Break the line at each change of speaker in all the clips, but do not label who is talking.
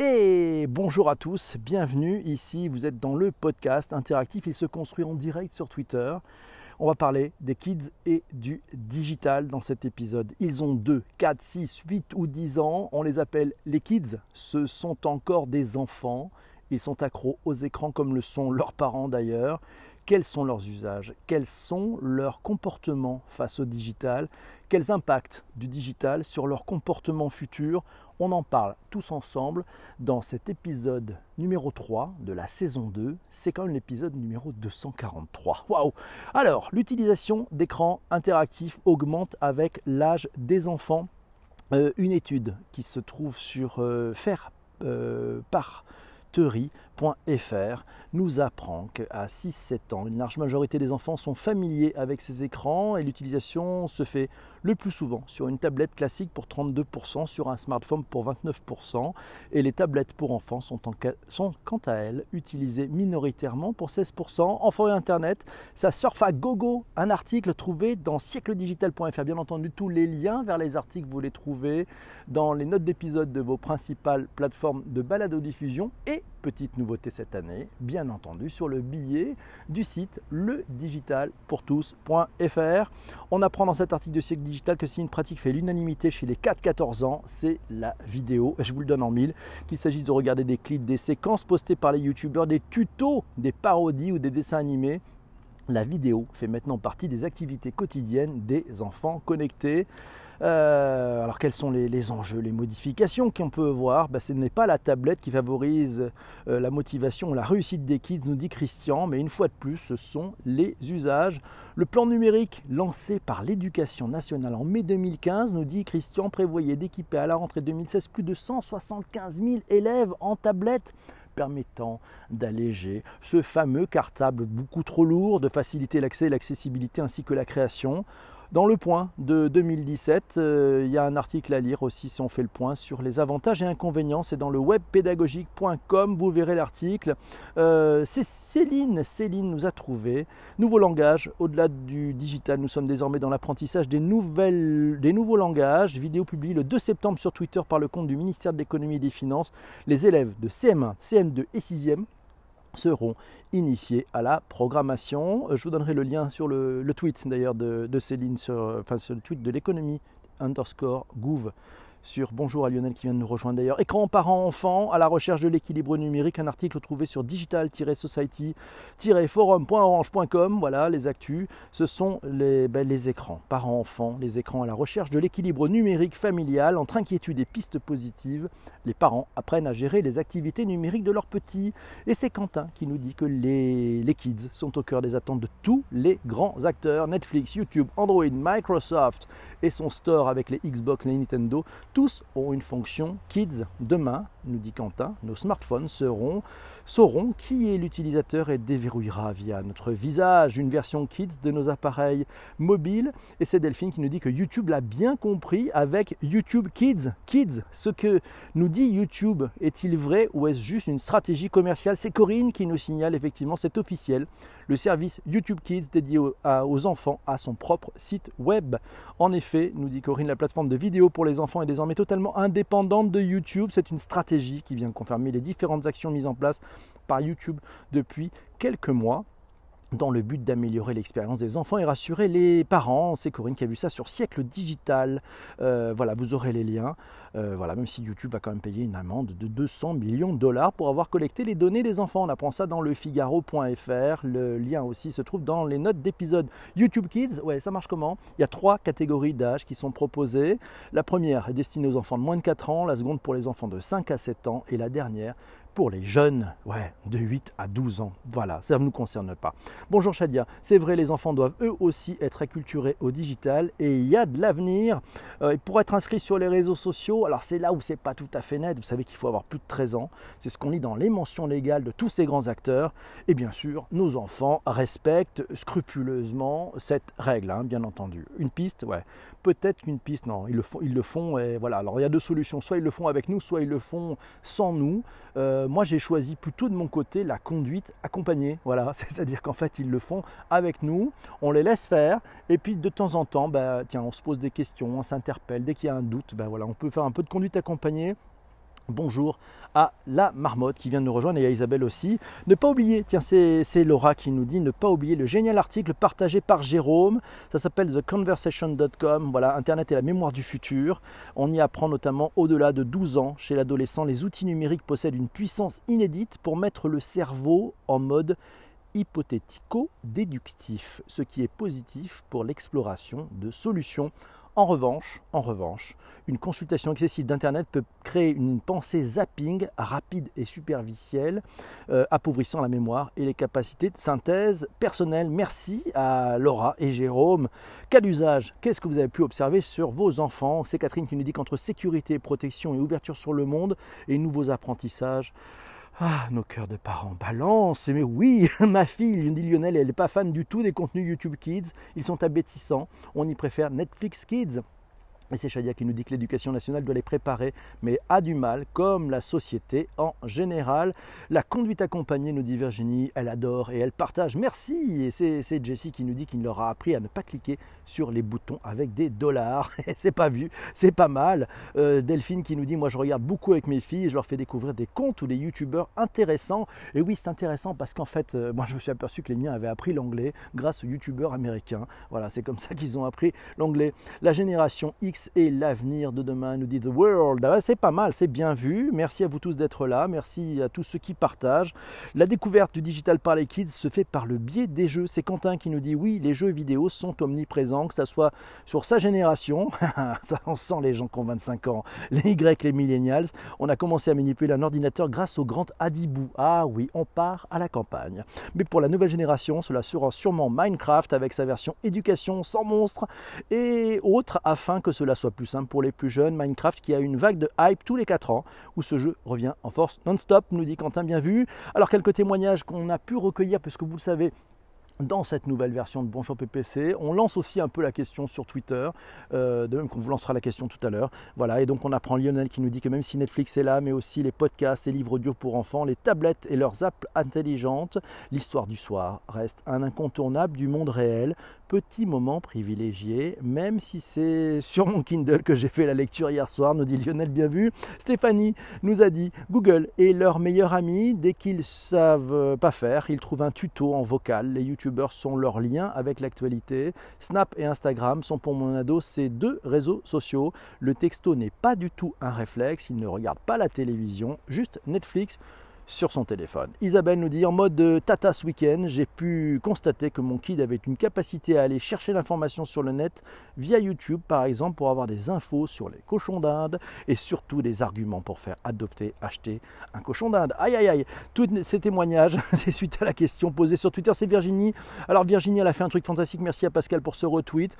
Et bonjour à tous, bienvenue. Ici, vous êtes dans le podcast interactif, il se construit en direct sur Twitter. On va parler des kids et du digital dans cet épisode. Ils ont 2, 4, 6, 8 ou 10 ans, on les appelle les kids, ce sont encore des enfants, ils sont accros aux écrans comme le sont leurs parents d'ailleurs. Quels sont leurs usages, quels sont leurs comportements face au digital, quels impacts du digital sur leur comportement futur. On en parle tous ensemble dans cet épisode numéro 3 de la saison 2. C'est quand même l'épisode numéro 243. Waouh Alors, l'utilisation d'écrans interactifs augmente avec l'âge des enfants. Euh, une étude qui se trouve sur euh, faire euh, par nous apprend qu'à 6-7 ans, une large majorité des enfants sont familiers avec ces écrans et l'utilisation se fait le plus souvent sur une tablette classique pour 32%, sur un smartphone pour 29%, et les tablettes pour enfants sont, sont quant à elles utilisées minoritairement pour 16%. Enfants et Internet, ça surfe à gogo, un article trouvé dans siècledigital.fr. Bien entendu, tous les liens vers les articles, vous les trouvez dans les notes d'épisode de vos principales plateformes de balado-diffusion et petite nouveauté cette année, bien entendu, sur le billet du site ledigitalpourtous.fr. On apprend dans cet article de siècle digital que si une pratique fait l'unanimité chez les 4-14 ans, c'est la vidéo. Je vous le donne en mille. Qu'il s'agisse de regarder des clips, des séquences postées par les youtubeurs, des tutos, des parodies ou des dessins animés. La vidéo fait maintenant partie des activités quotidiennes des enfants connectés. Euh, alors quels sont les, enjeux, les modifications qu'on peut voir? Ben, Ce n'est pas la tablette qui favorise euh, la motivation, la réussite des kids, nous dit Christian, mais une fois de plus, ce sont les usages. Le plan numérique lancé par l'éducation nationale en mai 2015, nous dit Christian, prévoyait d'équiper à la rentrée 2016 plus de 175 000 élèves en tablette permettant d'alléger ce fameux cartable beaucoup trop lourd, de faciliter l'accès, l'accessibilité ainsi que la création. Dans le point de 2017, euh, il y a un article à lire aussi si on fait le point sur les avantages et inconvénients. C'est dans le webpédagogique.com, vous verrez l'article. Euh, c'est Céline, Céline nous a trouvé. Nouveau langage, au-delà du digital, nous sommes désormais dans l'apprentissage des, des nouveaux langages. Vidéo publiée le 2 septembre sur Twitter par le compte du ministère de l'économie et des finances. Les élèves de CM1, CM2 et 6e seront initiés à la programmation. Je vous donnerai le lien sur le, tweet d'ailleurs de, Céline, sur, enfin sur le tweet de l'économie underscore gouv sur Bonjour à Lionel qui vient de nous rejoindre d'ailleurs. Écran parents-enfants à la recherche de l'équilibre numérique, un article trouvé sur digital-society-forum.orange.com. Voilà les actus, ce sont les, ben, écrans parents-enfants, les écrans à la recherche de l'équilibre numérique familial. Entre inquiétude et pistes positives, les parents apprennent à gérer les activités numériques de leurs petits. Et c'est Quentin qui nous dit que les, les kids sont au cœur des attentes de tous les grands acteurs Netflix, YouTube, Android, Microsoft et son store avec les Xbox, les Nintendo tous ont une fonction Kids. Demain, nous dit Quentin, nos smartphones seront, sauront qui est l'utilisateur et déverrouillera via notre visage une version Kids de nos appareils mobiles. Et c'est Delphine qui nous dit que YouTube l'a bien compris avec YouTube Kids. Kids, ce que nous dit YouTube, est-il vrai ou est-ce juste une stratégie commerciale? C'est Corinne qui nous signale effectivement, c'est officiel. Le service YouTube Kids dédié aux enfants a son propre site web. En effet, nous dit Corinne, la plateforme de vidéo pour les enfants est désormais totalement indépendante de YouTube. C'est une stratégie qui vient confirmer les différentes actions mises en place par YouTube depuis quelques mois dans le but d'améliorer l'expérience des enfants et rassurer les parents. C'est Corinne qui a vu ça sur Siècle Digital. Euh, voilà, vous aurez les liens. Euh, voilà, même si YouTube va quand même payer une amende de 200 millions de dollars pour avoir collecté les données des enfants. On apprend ça dans le Figaro.fr. Le lien aussi se trouve dans les notes d'épisode. YouTube Kids, ouais, ça marche comment? Il y a trois catégories d'âge qui sont proposées. La première est destinée aux enfants de moins de 4 ans, la seconde pour les enfants de 5 à 7 ans et la dernière pour les jeunes, ouais, de 8 à 12 ans. Voilà, ça ne nous concerne pas. Bonjour Shadia, c'est vrai, les enfants doivent eux aussi être acculturés au digital et il y a de l'avenir. Euh, pour être inscrit sur les réseaux sociaux, alors c'est là où c'est pas tout à fait net, vous savez qu'il faut avoir plus de 13 ans, c'est ce qu'on lit dans les mentions légales de tous ces grands acteurs. Et bien sûr, nos enfants respectent scrupuleusement cette règle, hein, bien entendu. Une piste, ouais, peut-être qu'une piste, non, ils le font, ils le font et voilà. Alors il y a deux solutions, soit ils le font avec nous, soit ils le font sans nous. Euh, moi j'ai choisi plutôt de mon côté la conduite accompagnée. Voilà, c'est-à-dire qu'en fait ils le font avec nous, on les laisse faire, et puis de temps en temps, bah, tiens, on se pose des questions, on s'interpelle, dès qu'il y a un doute, bah, voilà, on peut faire un peu de conduite accompagnée Bonjour à la marmotte qui vient de nous rejoindre et à Isabelle aussi. Ne pas oublier, tiens, c'est Laura qui nous dit, ne pas oublier le génial article partagé par Jérôme. Ça s'appelle theconversation.com. Voilà, Internet est la mémoire du futur. On y apprend notamment au-delà de 12 ans, chez l'adolescent, les outils numériques possèdent une puissance inédite pour mettre le cerveau en mode hypothético-déductif, ce qui est positif pour l'exploration de solutions en revanche, en revanche, une consultation excessive d'Internet peut créer une pensée zapping rapide et superficielle, euh, appauvrissant la mémoire et les capacités de synthèse personnelle. Merci à Laura et Jérôme. Cas d'usage, qu'est-ce que vous avez pu observer sur vos enfants? C'est Catherine qui nous dit qu'entre sécurité, protection et ouverture sur le monde et nouveaux apprentissages, ah, nos cœurs de parents balancent. Mais oui, ma fille, dit Lionel, elle n'est pas fan du tout des contenus YouTube Kids. Ils sont abétissants. On y préfère Netflix Kids. Et c'est Shadia qui nous dit que l'éducation nationale doit les préparer, mais a du mal, comme la société en général. La conduite accompagnée, nous dit Virginie, elle adore et elle partage. Merci Et c'est Jessie qui nous dit qu'il leur a appris à ne pas cliquer sur les boutons avec des dollars. c'est pas vu, c'est pas mal. Euh, Delphine qui nous dit, moi je regarde beaucoup avec mes filles et je leur fais découvrir des comptes ou des youtubeurs intéressants. Et oui, c'est intéressant parce qu'en fait, euh, moi je me suis aperçu que les miens avaient appris l'anglais grâce aux youtubeurs américains. Voilà, c'est comme ça qu'ils ont appris l'anglais. La génération X et l'avenir de demain, nous dit The World. Ah c'est pas mal, c'est bien vu. Merci à vous tous d'être là. Merci à tous ceux qui partagent. La découverte du digital par les kids se fait par le biais des jeux. C'est Quentin qui nous dit oui, les jeux vidéo sont omniprésents, que ce soit sur sa génération, ça on sent les gens qui ont 25 ans, les Y, les millennials. On a commencé à manipuler un ordinateur grâce au grand Adibou. Ah oui, on part à la campagne. Mais pour la nouvelle génération, cela sera sûrement Minecraft avec sa version éducation sans monstres et autres afin que cela soit plus simple pour les plus jeunes. Minecraft qui a une vague de hype tous les 4 ans, où ce jeu revient en force non-stop, nous dit Quentin, bien vu. Alors quelques témoignages qu'on a pu recueillir, puisque vous le savez, dans cette nouvelle version de Bonjour PPC. On lance aussi un peu la question sur Twitter, euh, de même qu'on vous lancera la question tout à l'heure. Voilà, et donc on apprend Lionel qui nous dit que même si Netflix est là, mais aussi les podcasts et livres audio pour enfants, les tablettes et leurs apps intelligentes, l'histoire du soir reste un incontournable du monde réel. Petit moment privilégié, même si c'est sur mon Kindle que j'ai fait la lecture hier soir, nous dit Lionel, bien vu. Stéphanie nous a dit Google est leur meilleur ami. Dès qu'ils savent pas faire, ils trouvent un tuto en vocal. Les YouTube sont leurs liens avec l'actualité. Snap et Instagram sont pour mon ado ces deux réseaux sociaux. Le texto n'est pas du tout un réflexe, il ne regarde pas la télévision, juste Netflix sur son téléphone. Isabelle nous dit en mode tata ce week-end, j'ai pu constater que mon kid avait une capacité à aller chercher l'information sur le net via YouTube par exemple pour avoir des infos sur les cochons d'Inde et surtout des arguments pour faire adopter, acheter un cochon d'Inde. Aïe aïe aïe, tous ces témoignages, c'est suite à la question posée sur Twitter, c'est Virginie. Alors Virginie, elle a fait un truc fantastique, merci à Pascal pour ce retweet.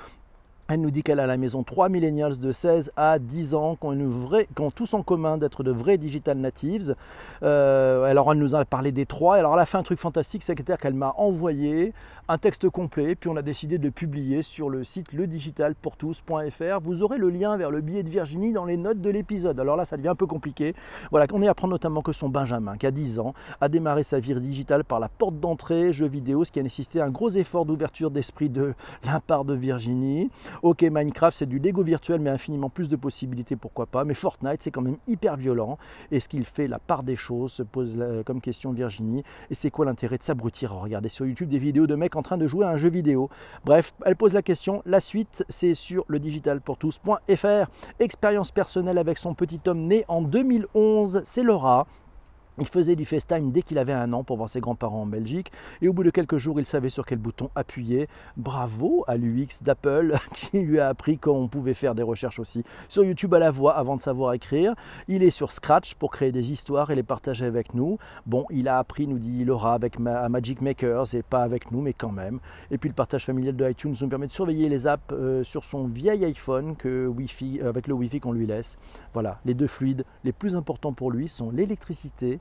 Elle nous dit qu'elle a à la maison trois millennials de 16 à 10 ans qui ont, tous en commun d'être de vrais digital natives. Euh, alors elle nous a parlé des trois. Alors elle a fait un truc fantastique, c'est-à-dire qu'elle m'a envoyé un texte complet, puis on a décidé de publier sur le site ledigitalpourtous.fr. Vous aurez le lien vers le billet de Virginie dans les notes de l'épisode. Alors là, ça devient un peu compliqué. Voilà, on est à apprendre notamment que son Benjamin, qui a 10 ans, a démarré sa vie digitale par la porte d'entrée jeux vidéo, ce qui a nécessité un gros effort d'ouverture d'esprit de la part de Virginie. Ok, Minecraft, c'est du Lego virtuel, mais infiniment plus de possibilités, pourquoi pas. Mais Fortnite, c'est quand même hyper violent. Est-ce qu'il fait la part des choses se pose comme question Virginie. Et c'est quoi l'intérêt de s'abrutir à regarder sur YouTube des vidéos de mecs en train de jouer à un jeu vidéo? Bref, elle pose la question. La suite, c'est sur le digitalpourtous.fr. Expérience personnelle avec son petit homme né en 2011, c'est Laura. Il faisait du FaceTime dès qu'il avait un an pour voir ses grands-parents en Belgique et au bout de quelques jours, il savait sur quel bouton appuyer. Bravo à l'UX d'Apple qui lui a appris qu'on pouvait faire des recherches aussi sur YouTube à la voix avant de savoir écrire. Il est sur Scratch pour créer des histoires et les partager avec nous. Bon, il a appris, nous dit Laura, avec Magic Makers et pas avec nous, mais quand même. Et puis le partage familial de iTunes nous permet de surveiller les apps euh, sur son vieil iPhone que Wi-Fi, euh, avec le Wi-Fi qu'on lui laisse. Voilà, les deux fluides les plus importants pour lui sont l'électricité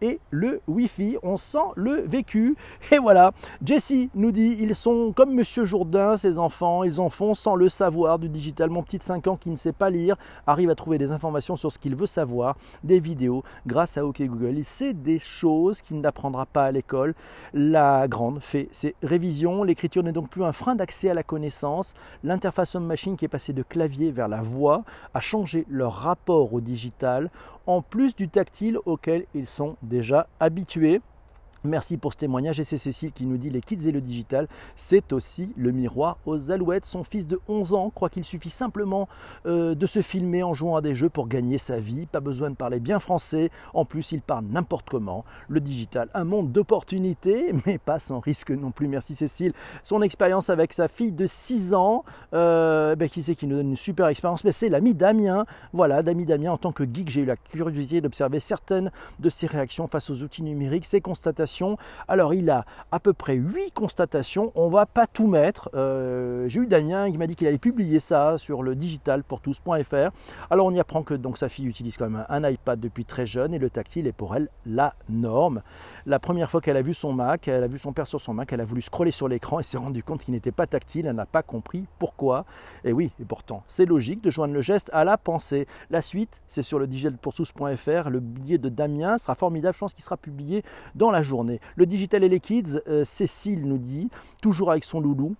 et le Wi-Fi. On sent le vécu. Et voilà, Jessie nous dit ils sont comme Monsieur Jourdain, ses enfants, ils en font sans le savoir du digital. Mon petit de 5 ans qui ne sait pas lire arrive à trouver des informations sur ce qu'il veut savoir, des vidéos grâce à OK Google. Il sait des choses qu'il n'apprendra pas à l'école. La grande fait ses révisions. L'écriture n'est donc plus un frein d'accès à la connaissance. L'interface homme-machine qui est passée de clavier vers la voix a changé leur rapport au digital. en plus du tactile auquel ils sont déjà habitués. Merci pour ce témoignage et c'est Cécile qui nous dit les kids et le digital, c'est aussi le miroir aux alouettes. Son fils de 11 ans croit qu'il suffit simplement euh, de se filmer en jouant à des jeux pour gagner sa vie, pas besoin de parler bien français, en plus il parle n'importe comment. Le digital, un monde d'opportunités, mais pas sans risque non plus. Merci Cécile. Son expérience avec sa fille de 6 ans, euh, ben, qui sait qui nous donne une super expérience, mais c'est l'ami Damien. Voilà, l'ami Damien, en tant que geek, j'ai eu la curiosité d'observer certaines de ses réactions face aux outils numériques, ses constatations alors il a à peu près 8 constatations, on va pas tout mettre. Euh, j'ai eu Damien qui m'a dit qu'il allait publier ça sur le digital pour tous.fr. Alors on y apprend que donc sa fille utilise quand même un iPad depuis très jeune et le tactile est pour elle la norme. La première fois qu'elle a vu son Mac, elle a vu son père sur son Mac, elle a voulu scroller sur l'écran et s'est rendu compte qu'il n'était pas tactile, elle n'a pas compris pourquoi. Et oui, et pourtant, c'est logique de joindre le geste à la pensée. La suite, c'est sur le digitalpourtous.fr, le billet de Damien sera formidable, je pense qu'il sera publié dans la journée. Le digital et les kids, euh, Cécile nous dit, toujours avec son loulou,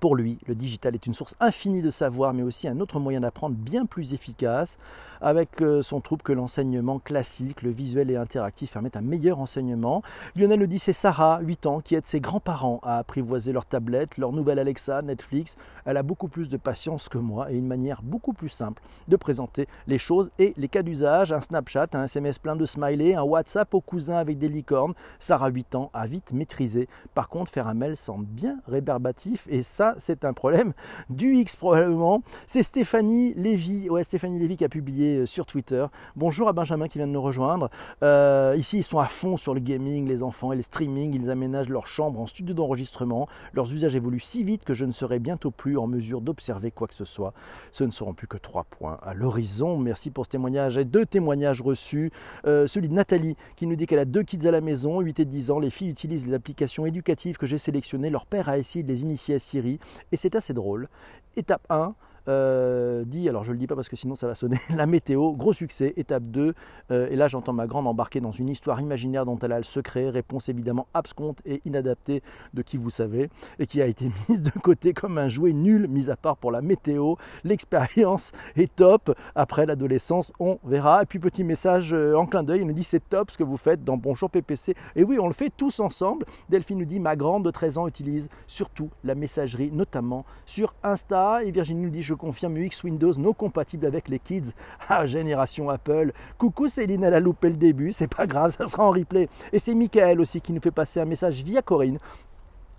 pour lui, le digital est une source infinie de savoir, mais aussi un autre moyen d'apprendre bien plus efficace. Avec euh, son troupe que l'enseignement classique, le visuel et interactif permettent un meilleur enseignement. Lionel le dit, c'est Sarah, 8 ans, qui aide ses grands-parents à apprivoiser leur tablette, leur nouvelle Alexa, Netflix. Elle a beaucoup plus de patience que moi et une manière beaucoup plus simple de présenter les choses et les cas d'usage. Un Snapchat, un SMS plein de smileys, un WhatsApp au cousin avec des licornes. Sarah, 8 ans, a vite maîtrisé. Par contre, faire un mail semble bien rébarbatif et ça, c'est un problème du X probablement. C'est Stéphanie Lévy, ouais, Stéphanie Lévy qui a publié euh, sur Twitter. Bonjour à Benjamin qui vient de nous rejoindre. Euh, ici, ils sont à fond sur le gaming, les enfants et le streaming. Ils aménagent leur chambre en studio d'enregistrement. Leurs usages évoluent si vite que je ne serai bientôt plus en mesure d'observer quoi que ce soit. Ce ne seront plus que trois points à l'horizon. Merci pour ce témoignage et deux témoignages reçus. Euh, celui de Nathalie qui nous dit qu'elle a deux kids à la maison, 8 et 10 ans. Les filles utilisent les applications éducatives que j'ai sélectionnées. Leur père a essayé de les initier à Siri et c'est assez drôle. Étape 1, euh, dit, alors je le dis pas parce que sinon ça va sonner, la météo, gros succès, étape 2, euh, et là j'entends ma grande embarquer dans une histoire imaginaire dont elle a le secret, réponse évidemment absconte et inadaptée de qui vous savez, et qui a été mise de côté comme un jouet nul, mis à part pour la météo, l'expérience est top, après l'adolescence on verra, et puis petit message euh, en clin d'œil, il nous dit c'est top ce que vous faites dans Bonjour PPC, et oui on le fait tous ensemble, Delphine nous dit ma grande de 13 ans utilise surtout la messagerie, notamment sur Insta, et Virginie nous dit je confirme UX Windows non compatible avec les kids. Ah, génération Apple. Coucou Céline, elle a loupé le début, c'est pas grave, ça sera en replay. Et c'est Michael aussi qui nous fait passer un message via Corinne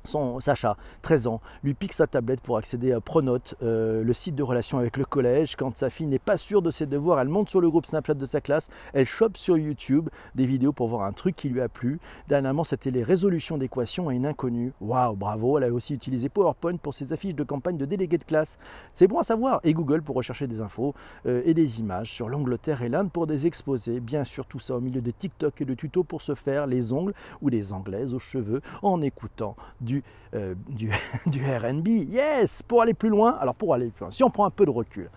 son Sacha, 13 ans, lui pique sa tablette pour accéder à Pronote, euh, le site de relation avec le collège. Quand sa fille n'est pas sûre de ses devoirs, elle monte sur le groupe Snapchat de sa classe, elle chope sur YouTube des vidéos pour voir un truc qui lui a plu. Dernièrement, c'était les résolutions d'équations à une inconnue. Waouh, bravo, elle a aussi utilisé PowerPoint pour ses affiches de campagne de délégués de classe. C'est bon à savoir. Et Google pour rechercher des infos euh, et des images sur l'Angleterre et l'Inde pour des exposés. Bien sûr, tout ça au milieu de TikTok et de tutos pour se faire les ongles ou les anglaises aux cheveux en écoutant du euh, du, du, RB. Yes, pour aller plus loin. Alors pour aller plus loin, si on prend un peu de recul,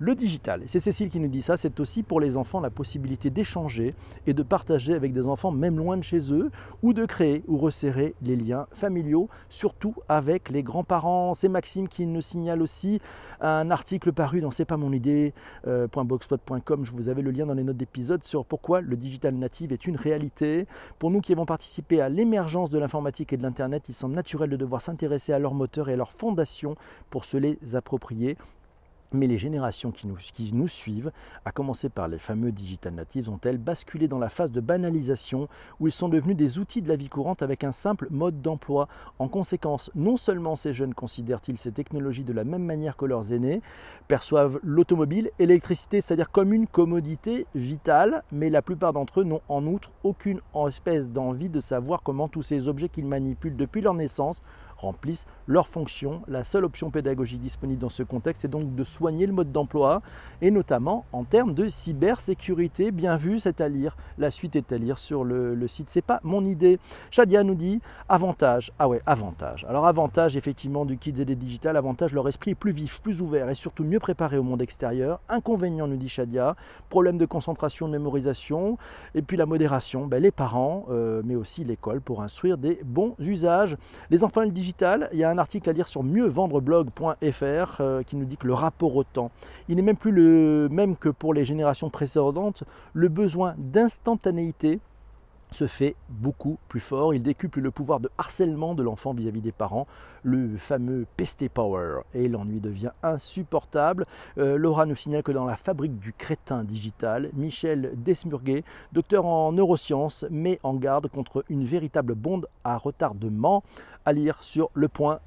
le digital, c'est Cécile qui nous dit ça, c'est aussi pour les enfants la possibilité d'échanger et de partager avec des enfants même loin de chez eux, ou de créer ou resserrer les liens familiaux, surtout avec les grands-parents. C'est Maxime qui nous signale aussi un article paru dans c'est pas mon idée.blogspot.com. Euh, Je vous avais le lien dans les notes d'épisode sur pourquoi le digital native est une réalité. Pour nous qui avons participé à l'émergence de l'informatique et de l'Internet, il semble naturel de devoir s'intéresser à leur moteur et à leur fondation pour se les approprier. Mais les générations qui nous, qui nous, suivent, à commencer par les fameux digital natives, ont-elles basculé dans la phase de banalisation où ils sont devenus des outils de la vie courante avec un simple mode d'emploi? En conséquence, non seulement ces jeunes considèrent-ils ces technologies de la même manière que leurs aînés, perçoivent l'automobile l'électricité, c'est-à-dire comme une commodité vitale, mais la plupart d'entre eux n'ont en outre aucune espèce d'envie de savoir comment tous ces objets qu'ils manipulent depuis leur naissance remplissent leur fonction. La seule option pédagogique disponible dans ce contexte est donc de soigner le mode d'emploi et notamment en termes de cybersécurité. Bien vu, c'est à lire. La suite est à lire sur le, le site. C'est pas mon idée. Shadia nous dit avantage. Ah ouais, avantage. Alors avantage effectivement du kids et des digital. Avantage, leur esprit est plus vif, plus ouvert et surtout mieux préparé au monde extérieur. Inconvénient nous dit Shadia. Problème de concentration, de mémorisation et puis la modération. Ben, les parents, euh, mais aussi l'école pour instruire des bons usages. Les enfants le digital il y a un article à lire sur mieuxvendreblog.fr euh, qui nous dit que le rapport au temps, il n'est même plus le même que pour les générations précédentes. Le besoin d'instantanéité se fait beaucoup plus fort. Il décuple le pouvoir de harcèlement de l'enfant vis-à-vis des parents, le fameux pesté power. Et l'ennui devient insupportable. Euh, Laura nous signale que dans la fabrique du crétin digital, Michel Desmurguet, docteur en neurosciences, met en garde contre une véritable bonde à retardement à lire sur le point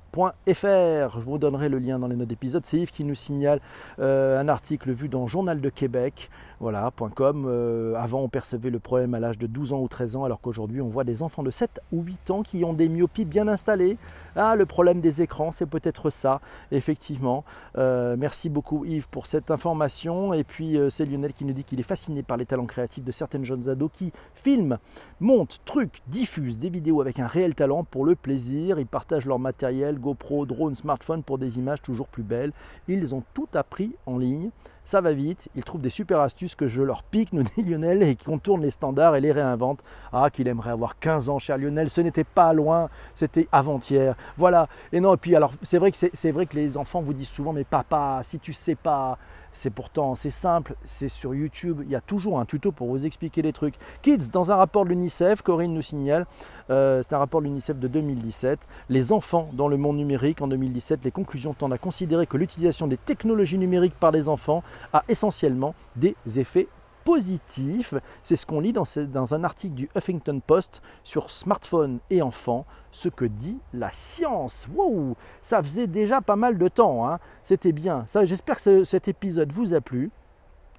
je vous donnerai le lien dans les notes d'épisode. C'est Yves qui nous signale euh, un article vu dans Journal de Québec, voilà, .com. Euh, avant, on percevait le problème à l'âge de 12 ans ou 13 ans, alors qu'aujourd'hui, on voit des enfants de 7 ou 8 ans qui ont des myopies bien installées. Ah, le problème des écrans, c'est peut-être ça, effectivement. Euh, merci beaucoup Yves pour cette information. Et puis, c'est Lionel qui nous dit qu'il est fasciné par les talents créatifs de certaines jeunes ados qui filment, montent, truquent, diffusent des vidéos avec un réel talent pour le plaisir. Ils partagent leur matériel, GoPro, drone, smartphone pour des images toujours plus belles. Ils ont tout appris en ligne. Ça va vite, ils trouvent des super astuces que je leur pique, nous dit Lionel, et qui contournent les standards et les réinventent. Ah, qu'il aimerait avoir 15 ans, cher Lionel, ce n'était pas loin, c'était avant-hier. Voilà. Et non, et puis alors, c'est vrai, que c'est vrai que les enfants vous disent souvent, mais papa, si tu sais pas, c'est pourtant c'est simple, c'est sur YouTube, il y a toujours un tuto pour vous expliquer les trucs. Kids, dans un rapport de l'UNICEF, Corinne nous signale, euh, c'est un rapport de l'UNICEF de 2017, les enfants dans le monde numérique en 2017, les conclusions tendent à considérer que l'utilisation des technologies numériques par les enfants a essentiellement des effets positif. C'est ce qu'on lit dans, un article du Huffington Post sur smartphone et enfants, ce que dit la science. Wow, ça faisait déjà pas mal de temps, hein. c'était bien. J'espère que cet épisode vous a plu.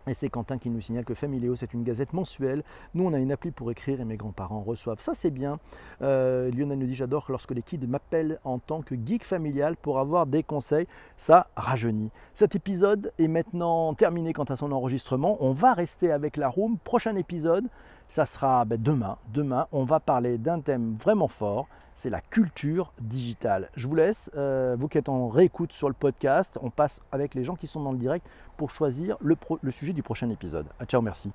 Et c'est Quentin qui nous signale que Familéo, c'est une gazette mensuelle. Nous, on a une appli pour écrire et mes grands-parents reçoivent. Ça, c'est bien. Euh, Lionel nous dit J'adore lorsque les kids m'appellent en tant que geek familial pour avoir des conseils. Ça rajeunit. Cet épisode est maintenant terminé quant à son enregistrement. On va rester avec la room. Prochain épisode, ça sera ben, demain. Demain, on va parler d'un thème vraiment fort c'est la culture digitale. Je vous laisse, euh, vous qui êtes en réécoute sur le podcast, on passe avec les gens qui sont dans le direct pour choisir le, sujet du prochain épisode. ciao, merci.